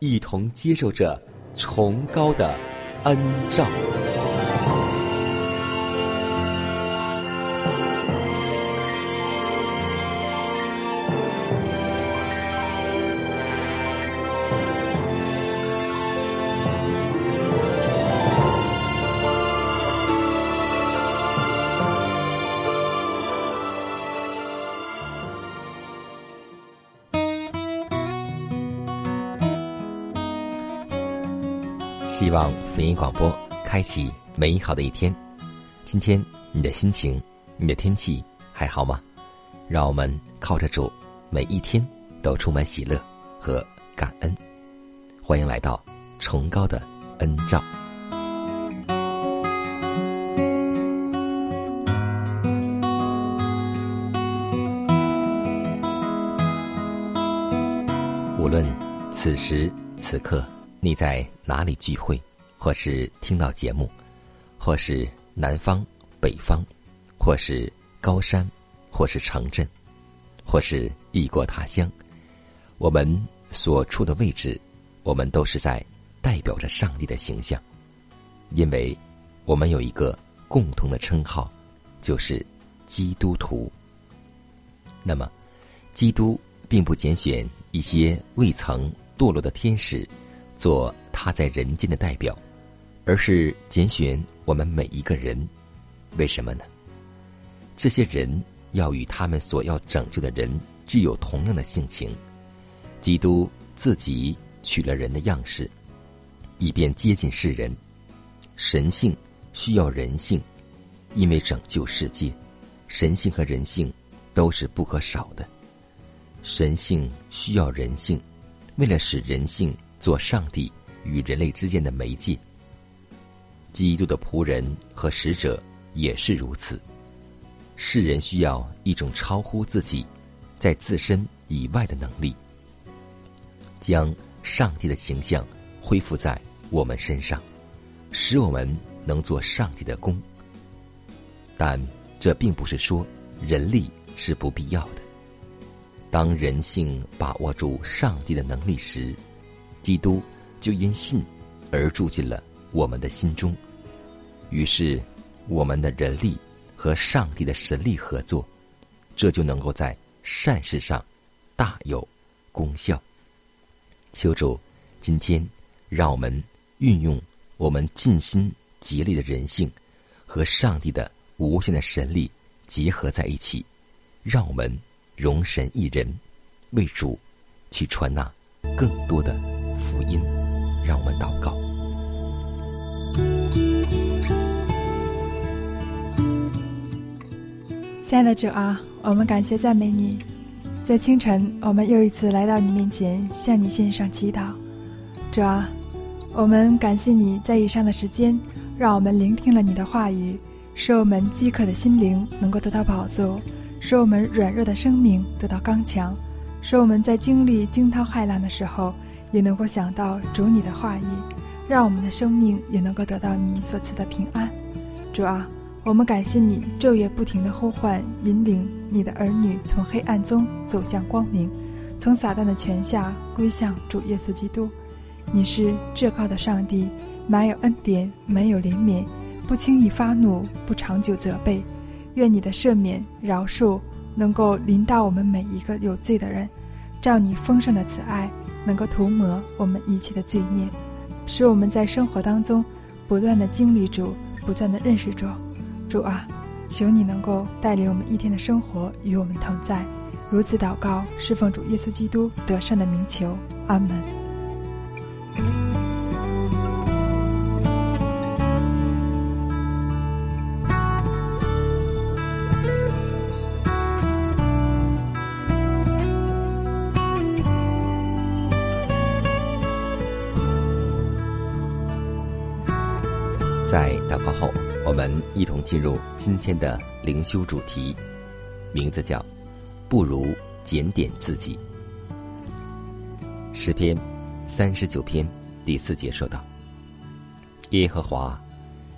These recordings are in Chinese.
一同接受着崇高的恩照。音广播开启美好的一天。今天你的心情、你的天气还好吗？让我们靠着主，每一天都充满喜乐和感恩。欢迎来到崇高的恩照。无论此时此刻你在哪里聚会，或是听到节目，或是南方、北方，或是高山，或是城镇，或是异国他乡，我们所处的位置，我们都是在代表着上帝的形象，因为我们有一个共同的称号，就是基督徒。那么，基督并不拣选一些未曾堕落的天使做他在人间的代表，而是拣选我们每一个人。为什么呢？这些人要与他们所要拯救的人具有同样的性情。基督自己取了人的样式，以便接近世人。神性需要人性，因为拯救世界，神性和人性都是不可少的。神性需要人性，为了使人性做上帝与人类之间的媒介。基督的仆人和使者也是如此。世人需要一种超乎自己，在自身以外的能力，将上帝的形象恢复在我们身上，使我们能做上帝的工。但这并不是说人力是不必要的。当人性把握住上帝的能力时，基督就因信而住进了我们的心中。于是，我们的人力和上帝的神力合作，这就能够在善事上大有功效。求主今天让我们运用我们尽心竭力的人性和上帝的无限的神力结合在一起，让我们容神一人，为主去传纳更多的福音。让我们祷告。亲爱的主啊，我们感谢赞美你，在清晨，我们又一次来到你面前，向你献上祈祷。主啊，我们感谢你在以上的时间，让我们聆听了你的话语，使我们饥渴的心灵能够得到饱足，使我们软弱的生命得到刚强，使我们在经历惊涛骇浪的时候，也能够想到主你的话语，让我们的生命也能够得到你所赐的平安。主啊。我们感谢你昼夜不停的呼唤、引领你的儿女从黑暗中走向光明，从撒旦的权下归向主耶稣基督。你是至高的上帝，满有恩典，满有怜悯，不轻易发怒，不长久责备。愿你的赦免、饶恕能够临到我们每一个有罪的人，照你丰盛的慈爱，能够涂抹我们一切的罪孽，使我们在生活当中不断的经历主，不断的认识主。主啊，求你能够带领我们一天的生活与我们同在。如此祷告，侍奉主耶稣基督得胜的名求，阿门。一同进入今天的灵修主题，名字叫“不如检点自己”。诗篇三十九篇第四节说道：“耶和华，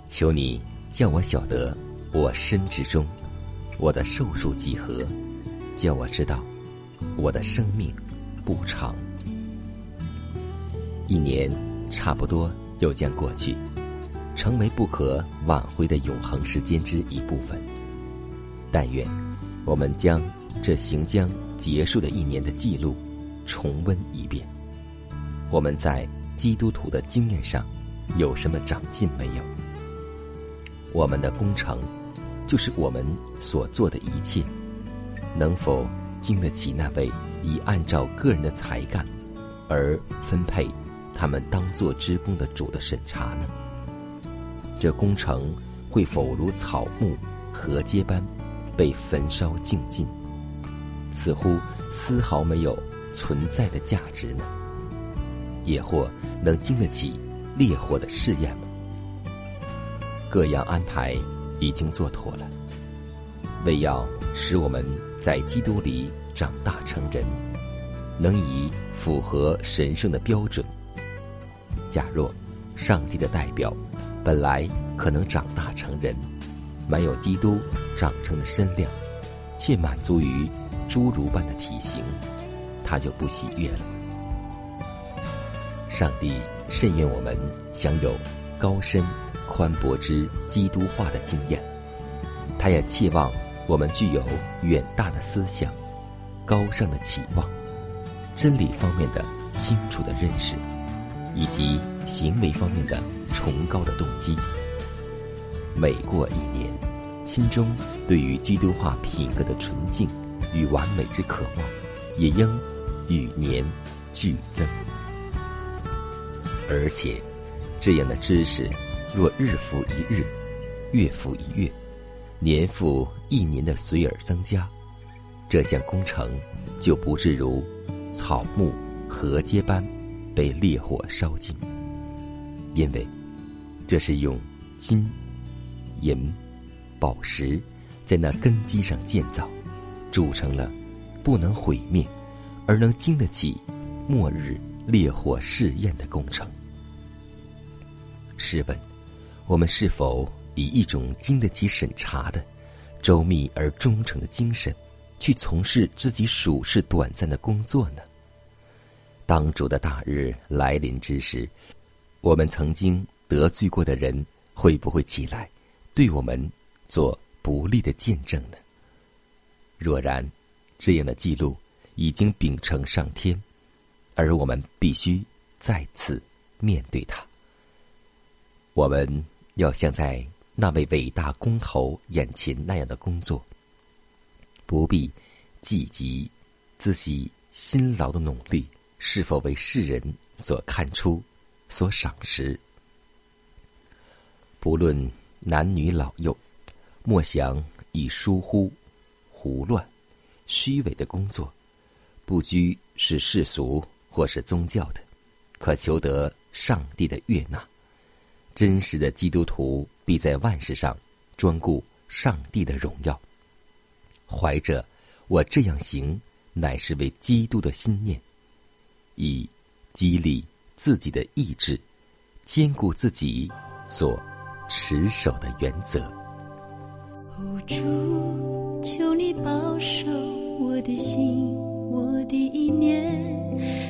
求你叫我晓得我身之中，我的寿数几何，叫我知道我的生命不长。一年差不多又将过去。”成为不可挽回的永恒时间之一部分。但愿我们将这行将结束的一年的记录重温一遍。我们在基督徒的经验上有什么长进没有？我们的工程就是我们所做的一切，能否经得起那位以按照个人的才干而分配他们当做职工的主的审查呢？这工程会否如草木禾秸般被焚烧尽尽，似乎丝毫没有存在的价值呢？也或能经得起烈火的试验吗？各样安排已经做妥了，为要使我们在基督里长大成人，能以符合神圣的标准。假若上帝的代表。本来可能长大成人，满有基督长成的身量，却满足于侏儒般的体型，他就不喜悦了。上帝甚愿我们享有高深、宽博之基督化的经验，他也期望我们具有远大的思想、高尚的期望、真理方面的清楚的认识，以及行为方面的。崇高的动机。每过一年，心中对于基督化品格的纯净与完美之渴望，也应与年俱增。而且，这样的知识若日复一日、月复一月、年复一年的随而增加，这项工程就不至如草木禾秸般被烈火烧尽，因为。这是用金、银、宝石在那根基上建造，铸成了不能毁灭，而能经得起末日烈火试验的工程。试问，我们是否以一种经得起审查的、周密而忠诚的精神，去从事自己属世短暂的工作呢？当主的大日来临之时，我们曾经。得罪过的人会不会起来，对我们做不利的见证呢？若然这样的记录已经秉承上天，而我们必须再次面对它，我们要像在那位伟大工头眼前那样的工作，不必积极自己辛劳的努力是否为世人所看出、所赏识。不论男女老幼，莫想以疏忽、胡乱、虚伪的工作，不拘是世俗或是宗教的，可求得上帝的悦纳。真实的基督徒必在万事上专顾上帝的荣耀。怀着我这样行乃是为基督的心念，以激励自己的意志，兼顾自己所。持守的原则。哦，主，求你保守我的心，我的意念，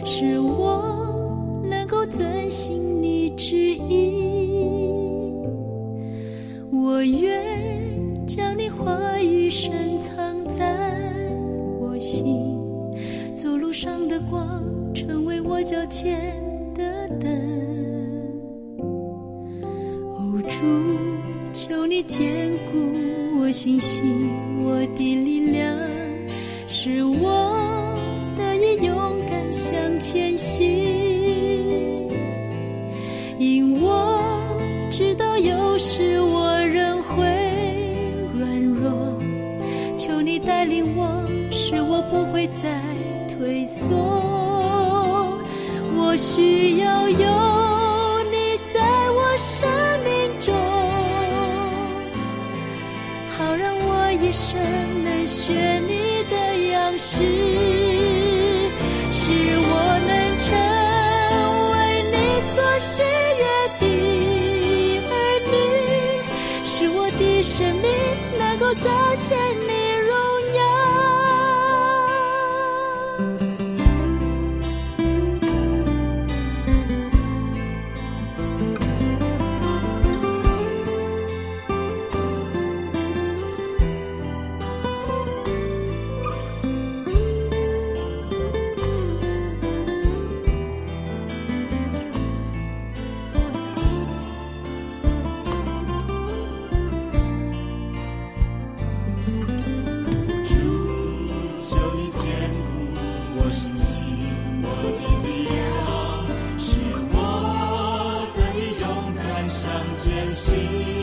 使我能够遵行你旨意。我愿将你话语深藏在我心，走路上的光，成为我脚前。的样式，使我能成为你所喜悦的儿女，使我的生命能够彰显你心。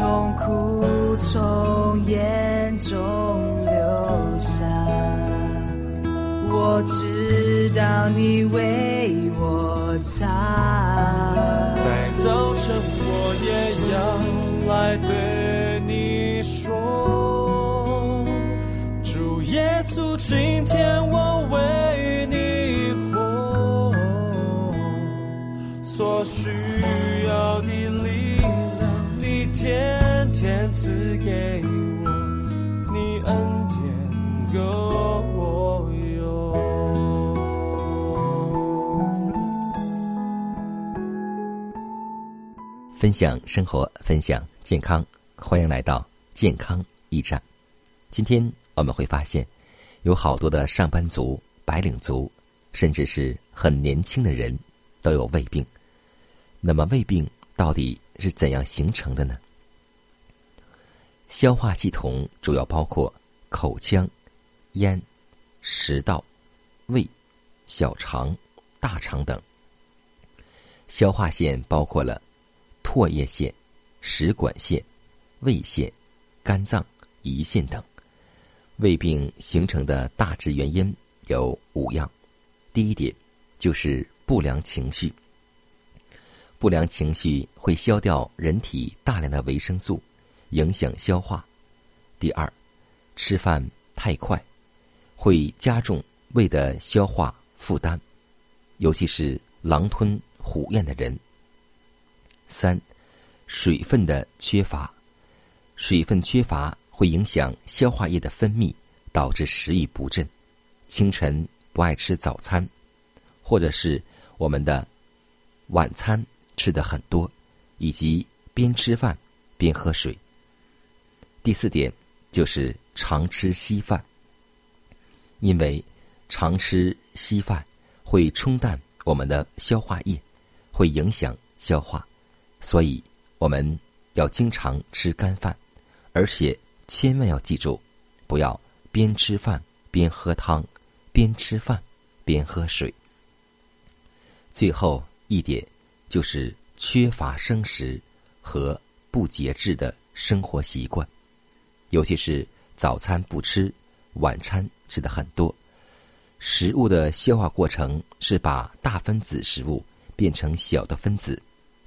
痛苦从眼中流下，我知道你为我擦。在早晨，我也要来对你说，主耶稣，今天我为你活，所需分享生活，分享健康，欢迎来到健康驿站。今天我们会发现，有好多的上班族、白领族，甚至是很年轻的人，都有胃病。那么，胃病到底是怎样形成的呢？消化系统主要包括口腔、咽、食道、胃、小肠、大肠等。消化腺包括了唾液腺、食管腺、胃腺、肝脏、胰腺等。胃病形成的大致原因有五样。第一点就是不良情绪。不良情绪会消掉人体大量的维生素，影响消化。第二，吃饭太快，会加重胃的消化负担，尤其是狼吞虎咽的人。三，水分的缺乏，水分缺乏会影响消化液的分泌，导致食欲不振。清晨不爱吃早餐，或者是我们的晚餐吃的很多，以及边吃饭边喝水。第四点就是常吃稀饭，因为常吃稀饭会冲淡我们的消化液，会影响消化，所以我们要经常吃干饭，而且千万要记住，不要边吃饭边喝汤，边吃饭边喝水。最后一点就是缺乏生食和不节制的生活习惯，尤其是早餐不吃，晚餐吃的很多。食物的消化过程是把大分子食物变成小的分子，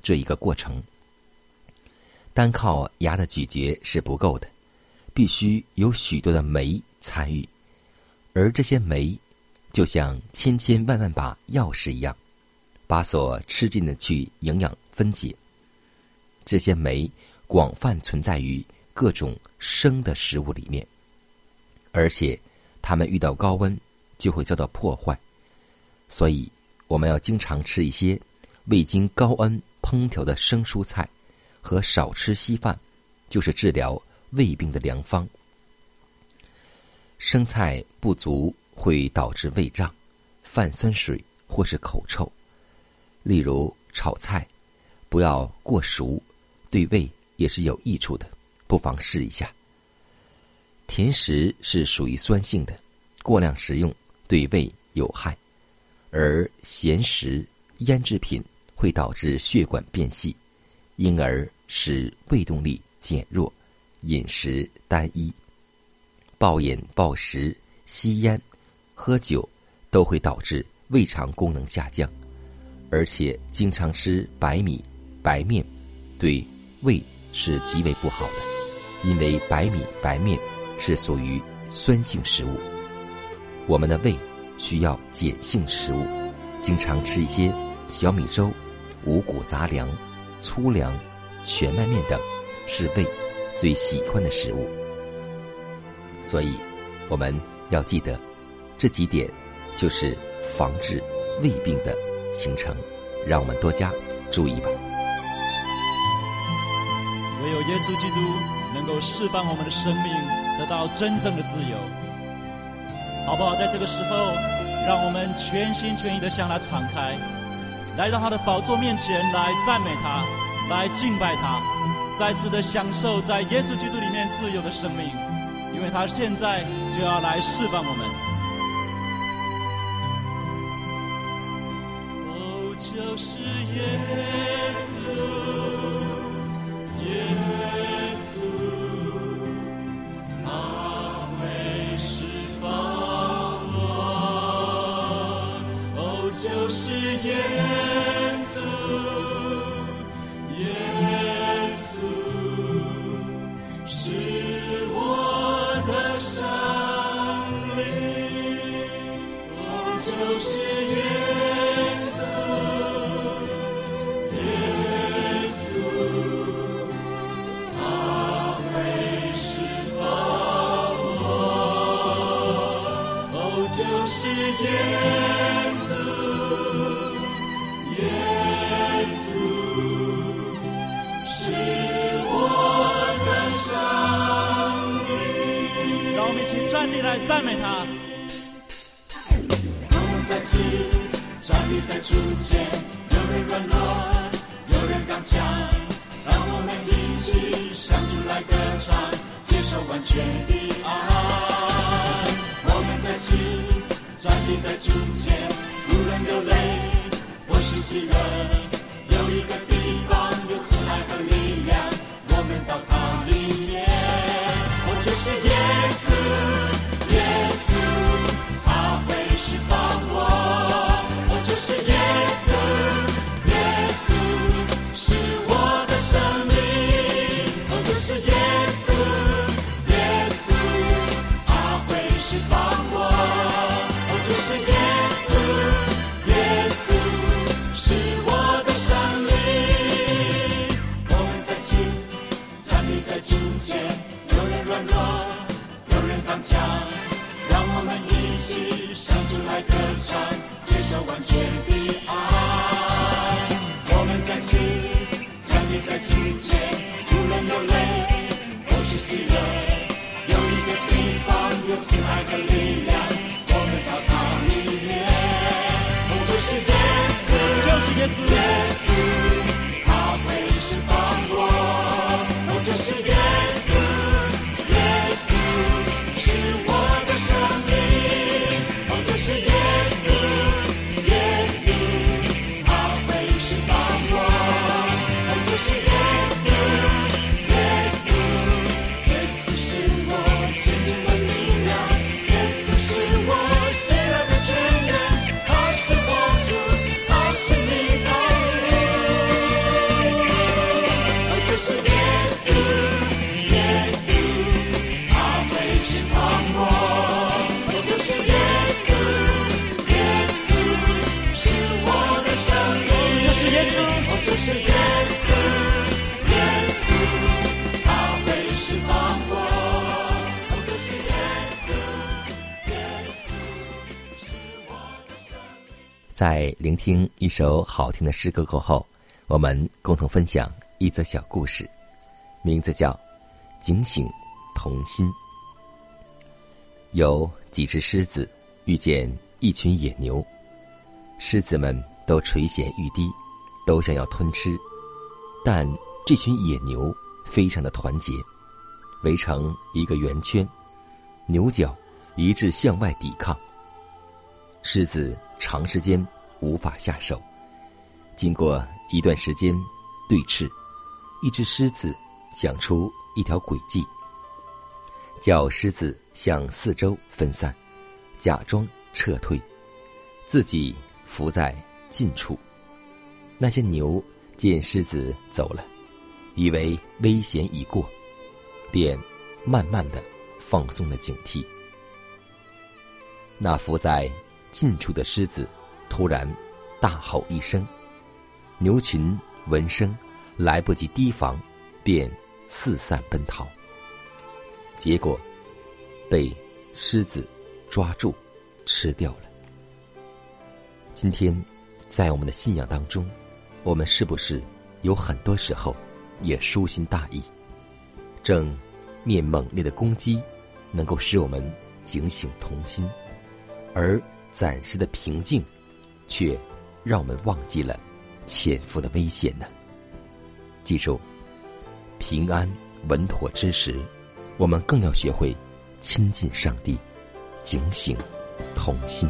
这一个过程。单靠牙的咀嚼是不够的，必须有许多的酶参与，而这些酶就像千千万万把钥匙一样，把所吃进的去营养分解。这些酶广泛存在于各种生的食物里面，而且它们遇到高温就会遭到破坏，所以我们要经常吃一些未经高温烹调的生蔬菜。和少吃稀饭，就是治疗胃病的良方。生菜不足会导致胃胀、泛酸水或是口臭。例如炒菜，不要过熟，对胃也是有益处的，不妨试一下。甜食是属于酸性的，过量食用对胃有害，而咸食、腌制品会导致血管变细。因而使胃动力减弱，饮食单一，暴饮暴食、吸烟、喝酒，都会导致胃肠功能下降。而且经常吃白米、白面，对胃是极为不好的，因为白米、白面是属于酸性食物。我们的胃需要碱性食物，经常吃一些小米粥、五谷杂粮。粗粮、全麦面等是胃最喜欢的食物，所以我们要记得这几点，就是防治胃病的形成。让我们多加注意吧。唯有耶稣基督能够释放我们的生命，得到真正的自由，好不好？在这个时候，让我们全心全意的向他敞开。来到他的宝座面前来赞美他，来敬拜他，再次的享受在耶稣基督里面自由的生命。因为他现在就要来释放我们。哦，就是耶赞美他。就是在聆听一首好听的诗歌过后，我们共同分享一则小故事，名字叫《警醒同心》。有几只狮子遇见一群野牛，狮子们都垂涎欲滴，都想要吞吃，但这群野牛非常的团结，围成一个圆圈，牛角一致向外抵抗。狮子长时间无法下手，经过一段时间对峙，一只狮子想出一条诡计，叫狮子向四周分散，假装撤退，自己伏在近处。那些牛见狮子走了，以为危险已过，便慢慢的放松了警惕。那伏在近处的狮子突然大吼一声，牛群闻声来不及提防，便四散奔逃。结果被狮子抓住，吃掉了。今天，在我们的信仰当中，我们是不是有很多时候也疏心大意，正面猛烈的攻击，能够使我们警醒同心，而暂时的平静，却让我们忘记了潜伏的危险呢？记住，平安稳妥之时，我们更要学会亲近上帝，警醒同心。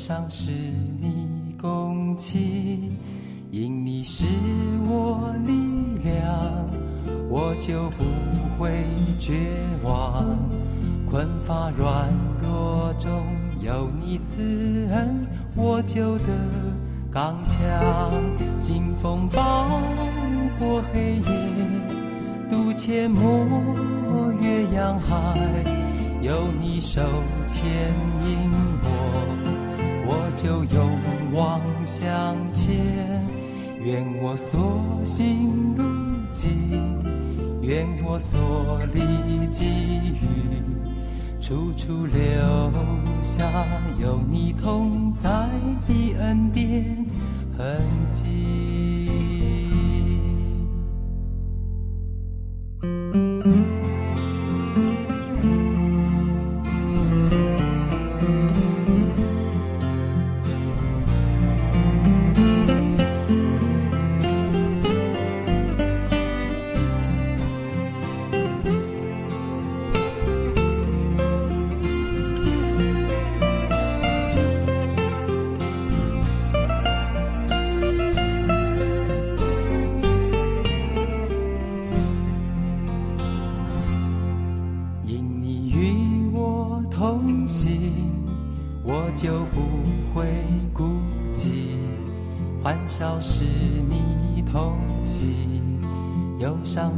忧伤是你共情，因你是我力量，我就不会绝望。困乏软弱中有你慈恩，我就得刚强。经风暴过黑夜，渡阡陌越洋海。有你手牵引，我就勇往向前。愿我所行路径，愿我所历际遇，处处留下有你同在的恩典痕迹。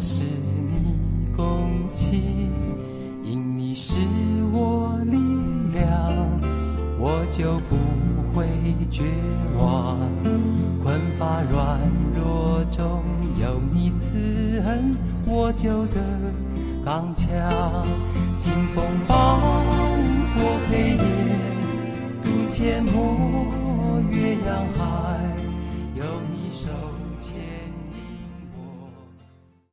是你共情，因你是我力量，我就不会绝望。困乏软弱中有你慈恩，我就得刚强。清风抱过黑夜，渡阡陌越洋海。有你手牵